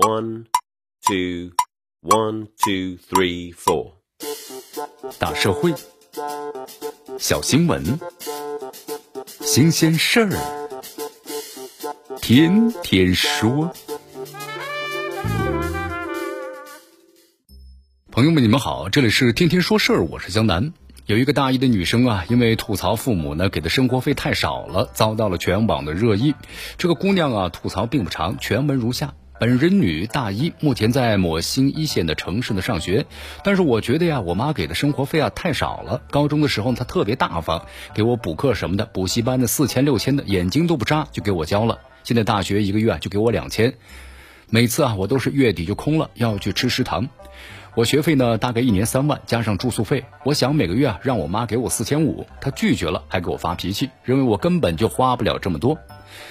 One, two, one, two, three, four。大社会，小新闻，新鲜事儿，天天说。朋友们，你们好，这里是天天说事儿，我是江南。有一个大一的女生啊，因为吐槽父母呢给的生活费太少了，遭到了全网的热议。这个姑娘啊，吐槽并不长，全文如下。本人女，大一，目前在某新一线的城市呢上学。但是我觉得呀，我妈给的生活费啊太少了。高中的时候她特别大方，给我补课什么的，补习班的四千六千的，眼睛都不眨就给我交了。现在大学一个月啊就给我两千，每次啊我都是月底就空了，要去吃食堂。我学费呢大概一年三万，加上住宿费，我想每个月啊让我妈给我四千五，她拒绝了，还给我发脾气，认为我根本就花不了这么多。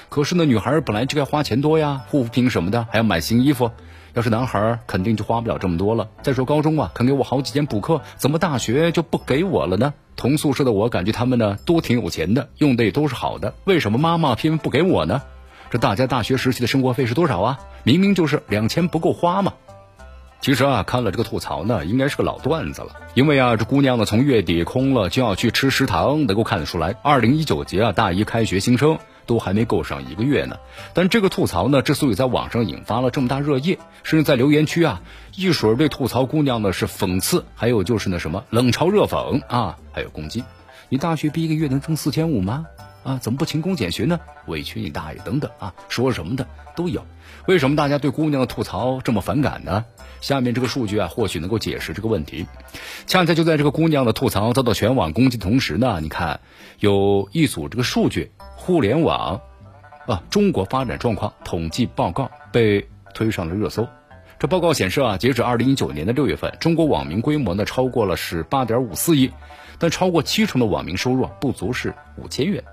可是呢，女孩本来就该花钱多呀，护肤品什么的，还要买新衣服。要是男孩，肯定就花不了这么多了。再说高中啊，肯给我好几节补课，怎么大学就不给我了呢？同宿舍的我感觉他们呢都挺有钱的，用的也都是好的，为什么妈妈偏偏不给我呢？这大家大学时期的生活费是多少啊？明明就是两千不够花嘛。其实啊，看了这个吐槽呢，应该是个老段子了。因为啊，这姑娘呢从月底空了就要去吃食堂，能够看得出来，二零一九级啊大一开学新生。都还没够上一个月呢，但这个吐槽呢，之所以在网上引发了这么大热议，甚至在留言区啊，一水儿对吐槽姑娘呢是讽刺，还有就是那什么冷嘲热讽啊，还有攻击。你大学毕业一个月能挣四千五吗？啊，怎么不勤工俭学呢？委屈你大爷等等啊，说什么的都有。为什么大家对姑娘的吐槽这么反感呢？下面这个数据啊，或许能够解释这个问题。恰恰就在这个姑娘的吐槽遭到全网攻击的同时呢，你看有一组这个数据。互联网啊，中国发展状况统计报告被推上了热搜。这报告显示啊，截止二零一九年的六月份，中国网民规模呢超过了是八点五四亿，但超过七成的网民收入不足是五千元，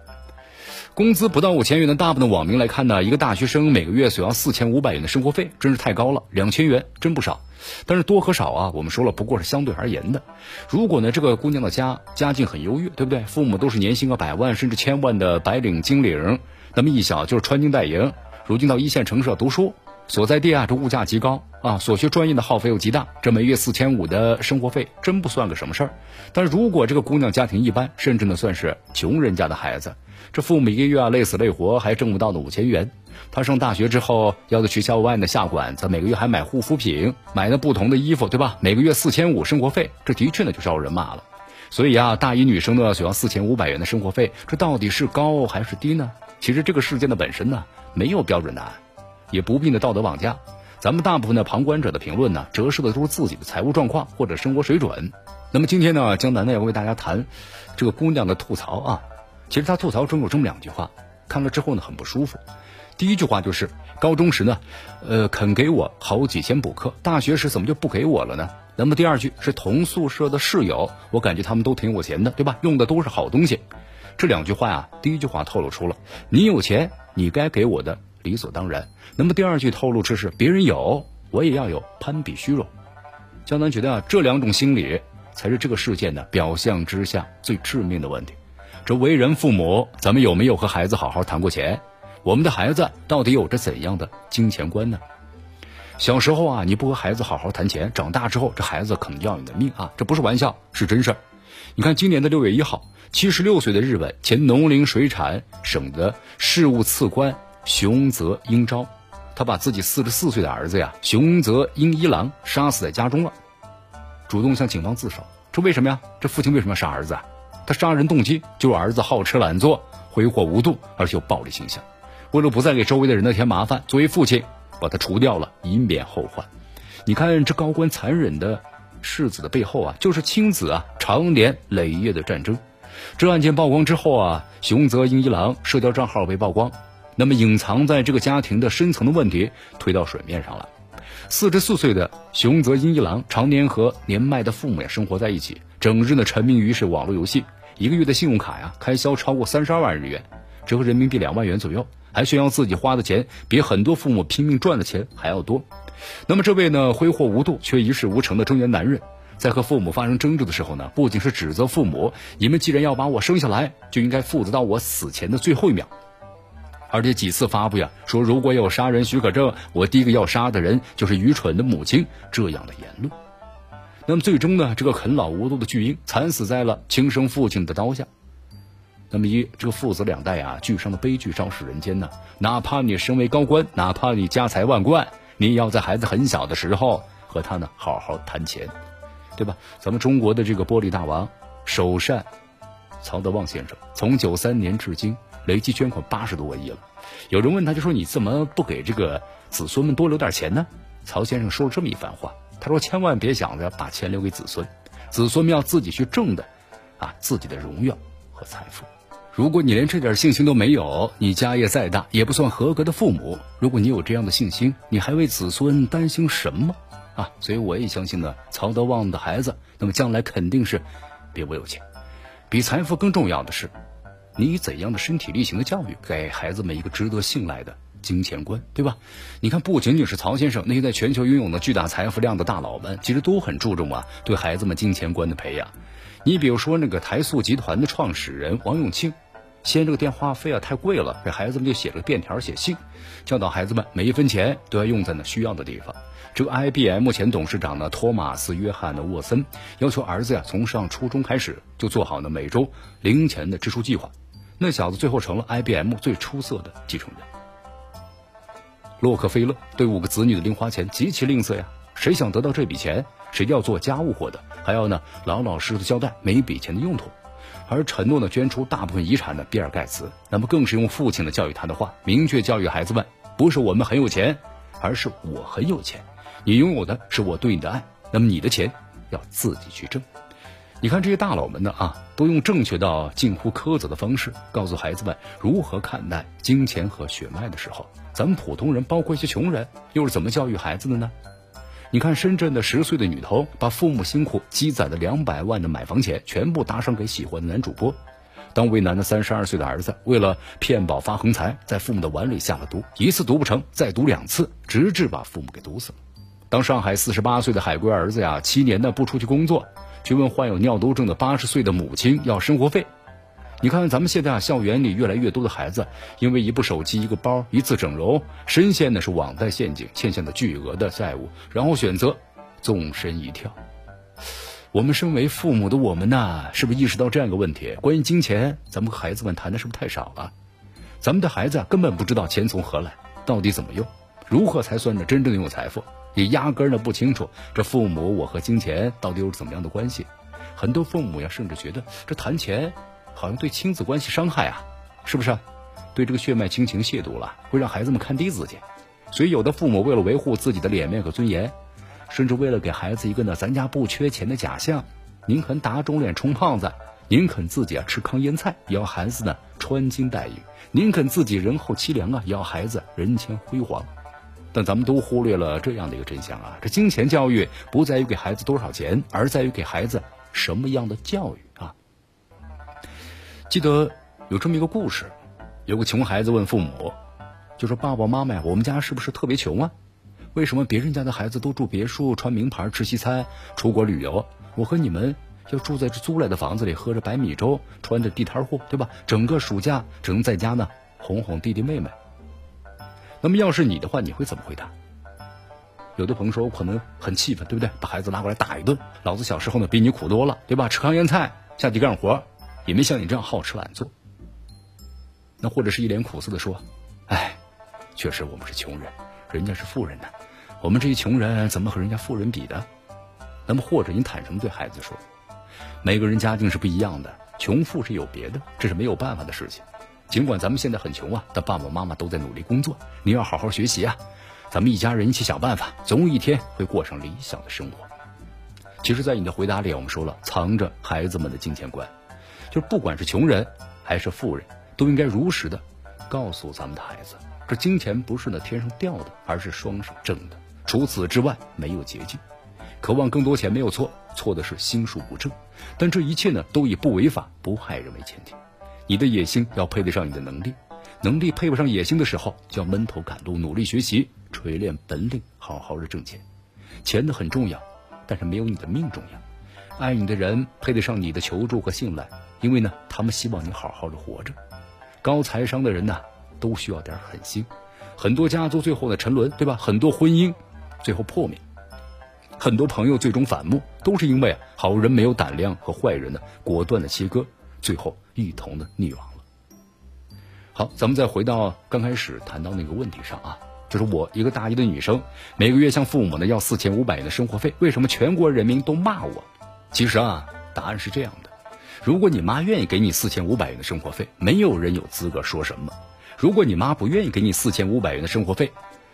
工资不到五千元的大部分网民来看呢，一个大学生每个月所要四千五百元的生活费真是太高了，两千元真不少。但是多和少啊，我们说了，不过是相对而言的。如果呢，这个姑娘的家家境很优越，对不对？父母都是年薪个百万甚至千万的白领精领，那么一想就是穿金戴银。如今到一线城市读书，所在地啊，这物价极高啊，所学专业的耗费又极大，这每月四千五的生活费真不算个什么事儿。但如果这个姑娘家庭一般，甚至呢算是穷人家的孩子，这父母一个月啊累死累活还挣不到的五千元。他上大学之后要在学校外呢下馆子，每个月还买护肤品，买那不同的衣服，对吧？每个月四千五生活费，这的确呢就招人骂了。所以啊，大一女生呢所要四千五百元的生活费，这到底是高还是低呢？其实这个事件的本身呢没有标准答案，也不必呢道德绑架。咱们大部分的旁观者的评论呢，折射的都是自己的财务状况或者生活水准。那么今天呢，江南呢要为大家谈这个姑娘的吐槽啊。其实她吐槽中有这么两句话，看了之后呢很不舒服。第一句话就是高中时呢，呃，肯给我好几千补课，大学时怎么就不给我了呢？那么第二句是同宿舍的室友，我感觉他们都挺有钱的，对吧？用的都是好东西。这两句话呀，第一句话透露出了你有钱，你该给我的理所当然。那么第二句透露出是别人有，我也要有，攀比虚荣。江南觉得啊，这两种心理才是这个事件的表象之下最致命的问题。这为人父母，咱们有没有和孩子好好谈过钱？我们的孩子到底有着怎样的金钱观呢？小时候啊，你不和孩子好好谈钱，长大之后这孩子可能要你的命啊！这不是玩笑，是真事儿。你看，今年的六月一号，七十六岁的日本前农林水产省的事务次官熊泽英昭，他把自己四十四岁的儿子呀熊泽英一郎杀死在家中了，主动向警方自首。这为什么呀？这父亲为什么要杀儿子啊？他杀人动机就是儿子好吃懒做、挥霍无度，而且有暴力倾向。为了不再给周围的人呢添麻烦，作为父亲把他除掉了，以免后患。你看这高官残忍的世子的背后啊，就是亲子啊长年累月的战争。这案件曝光之后啊，熊泽英一郎社交账号被曝光，那么隐藏在这个家庭的深层的问题推到水面上了。四十四岁的熊泽英一郎常年和年迈的父母呀生活在一起，整日呢沉迷于是网络游戏，一个月的信用卡呀开销超过三十二万日元，折合人民币两万元左右。还炫耀自己花的钱比很多父母拼命赚的钱还要多，那么这位呢挥霍无度却一事无成的中年男人，在和父母发生争执的时候呢，不仅是指责父母，你们既然要把我生下来，就应该负责到我死前的最后一秒，而且几次发布呀，说如果有杀人许可证，我第一个要杀的人就是愚蠢的母亲这样的言论。那么最终呢，这个啃老无度的巨婴惨死在了亲生父亲的刀下。那么一这个父子两代啊，俱伤的悲剧昭示人间呢。哪怕你身为高官，哪怕你家财万贯，你也要在孩子很小的时候和他呢好好谈钱，对吧？咱们中国的这个玻璃大王首善曹德旺先生，从九三年至今累计捐款八十多个亿了。有人问他，就说你怎么不给这个子孙们多留点钱呢？曹先生说了这么一番话，他说：“千万别想着把钱留给子孙，子孙们要自己去挣的，啊，自己的荣耀和财富。”如果你连这点信心都没有，你家业再大也不算合格的父母。如果你有这样的信心，你还为子孙担心什么啊？所以我也相信呢，曹德旺的孩子，那么将来肯定是比我有钱。比财富更重要的是，你以怎样的身体力行的教育，给孩子们一个值得信赖的金钱观，对吧？你看，不仅仅是曹先生，那些在全球拥有的巨大财富量的大佬们，其实都很注重啊，对孩子们金钱观的培养。你比如说那个台塑集团的创始人王永庆。嫌这个电话费啊太贵了，给孩子们就写了个便条，写信，教导孩子们每一分钱都要用在那需要的地方。这个 IBM 前董事长呢，托马斯·约翰的沃森要求儿子呀，从上初中开始就做好呢每周零钱的支出计划。那小子最后成了 IBM 最出色的继承人。洛克菲勒对五个子女的零花钱极其吝啬呀，谁想得到这笔钱，谁要做家务活的，还要呢老老实实交代每笔钱的用途。而承诺呢捐出大部分遗产的比尔盖茨，那么更是用父亲的教育他的话，明确教育孩子们：不是我们很有钱，而是我很有钱。你拥有的是我对你的爱，那么你的钱要自己去挣。你看这些大佬们呢啊，都用正确到近乎苛责的方式，告诉孩子们如何看待金钱和血脉的时候，咱们普通人，包括一些穷人，又是怎么教育孩子的呢？你看，深圳的十岁的女童把父母辛苦积攒的两百万的买房钱全部打赏给喜欢的男主播。当为难的三十二岁的儿子为了骗保发横财，在父母的碗里下了毒，一次毒不成，再毒两次，直至把父母给毒死了。当上海四十八岁的海归儿子呀，七年的不出去工作，去问患有尿毒症的八十岁的母亲要生活费。你看，咱们现在啊，校园里越来越多的孩子，因为一部手机、一个包、一次整容，深陷的是网贷陷阱，欠下的巨额的债务，然后选择纵身一跳。我们身为父母的我们呢，是不是意识到这样一个问题？关于金钱，咱们和孩子们谈的是不是太少了？咱们的孩子根本不知道钱从何来，到底怎么用，如何才算是真正拥有财富，也压根儿呢不清楚这父母我和金钱到底有怎么样的关系。很多父母呀，甚至觉得这谈钱。好像对亲子关系伤害啊，是不是？对这个血脉亲情亵渎了，会让孩子们看低自己。所以有的父母为了维护自己的脸面和尊严，甚至为了给孩子一个呢咱家不缺钱的假象，宁肯打肿脸充胖子，宁肯自己啊吃糠咽菜，也要孩子呢穿金戴银；宁肯自己人后凄凉啊，也要孩子人前辉煌。但咱们都忽略了这样的一个真相啊，这金钱教育不在于给孩子多少钱，而在于给孩子什么样的教育啊。记得有这么一个故事，有个穷孩子问父母，就说：“爸爸妈妈呀，我们家是不是特别穷啊？为什么别人家的孩子都住别墅、穿名牌、吃西餐、出国旅游，我和你们要住在这租来的房子里，喝着白米粥，穿着地摊货，对吧？整个暑假只能在家呢哄哄弟弟妹妹。那么要是你的话，你会怎么回答？有的朋友说，我可能很气愤，对不对？把孩子拉过来打一顿，老子小时候呢比你苦多了，对吧？吃糠咽菜，下地干活。”也没像你这样好吃懒做，那或者是一脸苦涩的说：“哎，确实我们是穷人，人家是富人呢，我们这些穷人怎么和人家富人比的？”那么或者你坦诚对孩子说：“每个人家境是不一样的，穷富是有别的，这是没有办法的事情。尽管咱们现在很穷啊，但爸爸妈妈都在努力工作，你要好好学习啊，咱们一家人一起想办法，总有一天会过上理想的生活。”其实，在你的回答里，我们说了，藏着孩子们的金钱观。就是不管是穷人还是富人，都应该如实的告诉咱们的孩子，这金钱不是那天上掉的，而是双手挣的。除此之外，没有捷径。渴望更多钱没有错，错的是心术不正。但这一切呢，都以不违法、不害人为前提。你的野心要配得上你的能力，能力配不上野心的时候，就要闷头赶路，努力学习，锤炼本领，好好的挣钱。钱呢很重要，但是没有你的命重要。爱你的人配得上你的求助和信赖。因为呢，他们希望你好好的活着。高财商的人呢，都需要点狠心。很多家族最后的沉沦，对吧？很多婚姻最后破灭，很多朋友最终反目，都是因为啊好人没有胆量和坏人呢果断的切割，最后一同的溺亡了。好，咱们再回到刚开始谈到那个问题上啊，就是我一个大一的女生，每个月向父母呢要四千五百元的生活费，为什么全国人民都骂我？其实啊，答案是这样的：如果你妈愿意给你四千五百元的生活费，没有人有资格说什么。如果你妈不愿意给你四千五百元的生活费，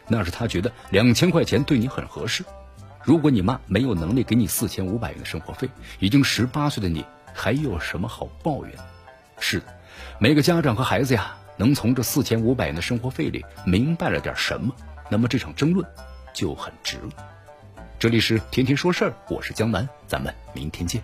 那是她觉得两千块钱对你很合适。如果你妈没有能力给你四千五百元的生活费，已经十八岁的你还有什么好抱怨？是的，每个家长和孩子呀，能从这四千五百元的生活费里明白了点什么，那么这场争论就很值了。这里是天天说事儿，我是江南，咱们明天见。